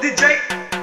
DJ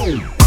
Boom.